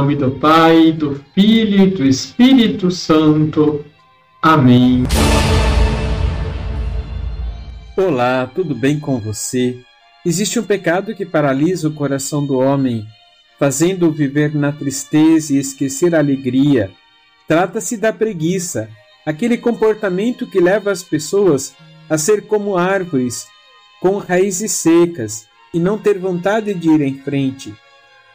nome do Pai, do Filho e do Espírito Santo. Amém. Olá, tudo bem com você? Existe um pecado que paralisa o coração do homem, fazendo-o viver na tristeza e esquecer a alegria. Trata-se da preguiça, aquele comportamento que leva as pessoas a ser como árvores, com raízes secas, e não ter vontade de ir em frente.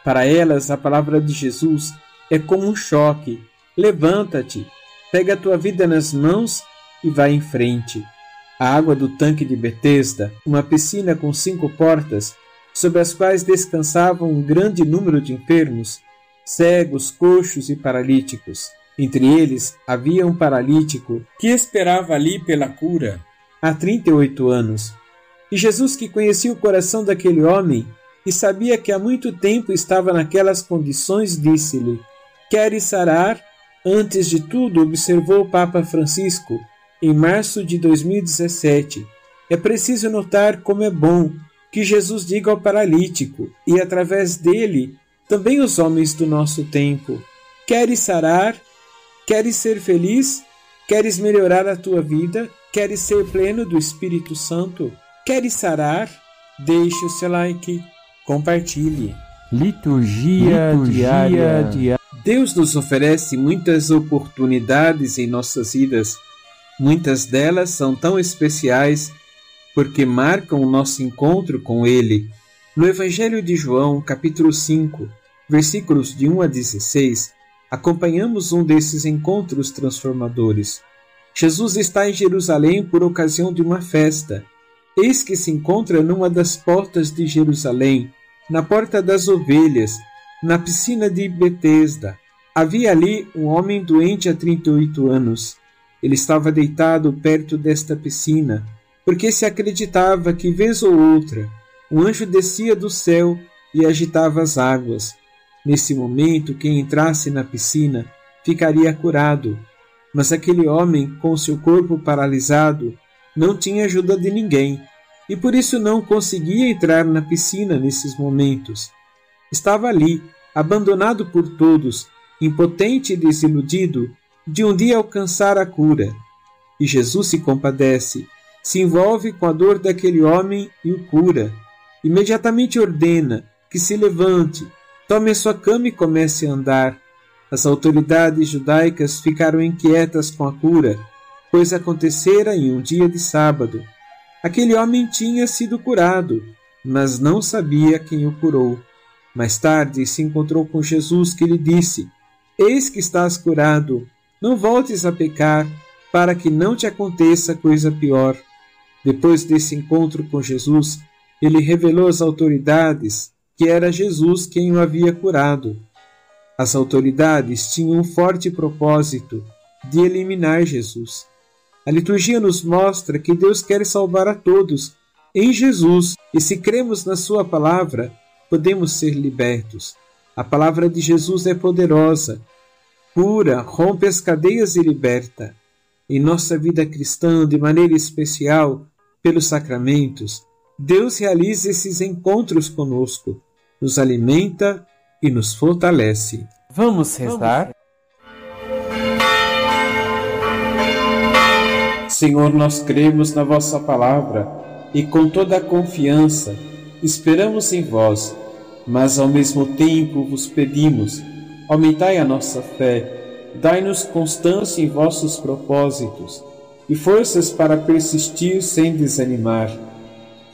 Para elas, a palavra de Jesus é como um choque. Levanta-te, pega a tua vida nas mãos e vai em frente. A água do tanque de Betesda, uma piscina com cinco portas, sobre as quais descansavam um grande número de enfermos, cegos, coxos e paralíticos. Entre eles havia um paralítico que esperava ali pela cura há 38 anos. E Jesus, que conhecia o coração daquele homem e sabia que há muito tempo estava naquelas condições, disse-lhe: Queres sarar? Antes de tudo, observou o Papa Francisco, em março de 2017. É preciso notar como é bom que Jesus diga ao paralítico, e através dele, também os homens do nosso tempo: Queres sarar? Queres ser feliz? Queres melhorar a tua vida? Queres ser pleno do Espírito Santo? Queres sarar? Deixe o seu like, compartilhe. Liturgia, Liturgia diária. diária. Deus nos oferece muitas oportunidades em nossas vidas Muitas delas são tão especiais porque marcam o nosso encontro com Ele. No Evangelho de João, capítulo 5, versículos de 1 a 16, acompanhamos um desses encontros transformadores. Jesus está em Jerusalém por ocasião de uma festa. Eis que se encontra numa das portas de Jerusalém, na Porta das Ovelhas, na piscina de Betesda. Havia ali um homem doente há 38 anos. Ele estava deitado perto desta piscina, porque se acreditava que, vez ou outra, um anjo descia do céu e agitava as águas. Nesse momento, quem entrasse na piscina ficaria curado. Mas aquele homem, com seu corpo paralisado, não tinha ajuda de ninguém e por isso não conseguia entrar na piscina nesses momentos. Estava ali, abandonado por todos, impotente e desiludido, de um dia alcançar a cura. E Jesus se compadece, se envolve com a dor daquele homem e o cura. Imediatamente ordena que se levante, tome sua cama e comece a andar. As autoridades judaicas ficaram inquietas com a cura, pois acontecera em um dia de sábado. Aquele homem tinha sido curado, mas não sabia quem o curou. Mais tarde se encontrou com Jesus, que lhe disse: Eis que estás curado, não voltes a pecar, para que não te aconteça coisa pior. Depois desse encontro com Jesus, ele revelou às autoridades que era Jesus quem o havia curado. As autoridades tinham um forte propósito de eliminar Jesus. A liturgia nos mostra que Deus quer salvar a todos em Jesus, e se cremos na Sua palavra, podemos ser libertos. A palavra de Jesus é poderosa cura, rompe as cadeias e liberta. Em nossa vida cristã, de maneira especial, pelos sacramentos, Deus realiza esses encontros conosco, nos alimenta e nos fortalece. Vamos rezar? Senhor, nós cremos na vossa palavra e com toda a confiança esperamos em vós, mas ao mesmo tempo vos pedimos Aumentai a nossa fé, dai-nos constância em vossos propósitos e forças para persistir sem desanimar.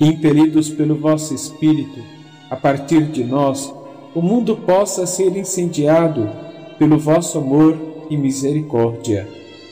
Impelidos pelo vosso Espírito, a partir de nós, o mundo possa ser incendiado pelo vosso amor e misericórdia.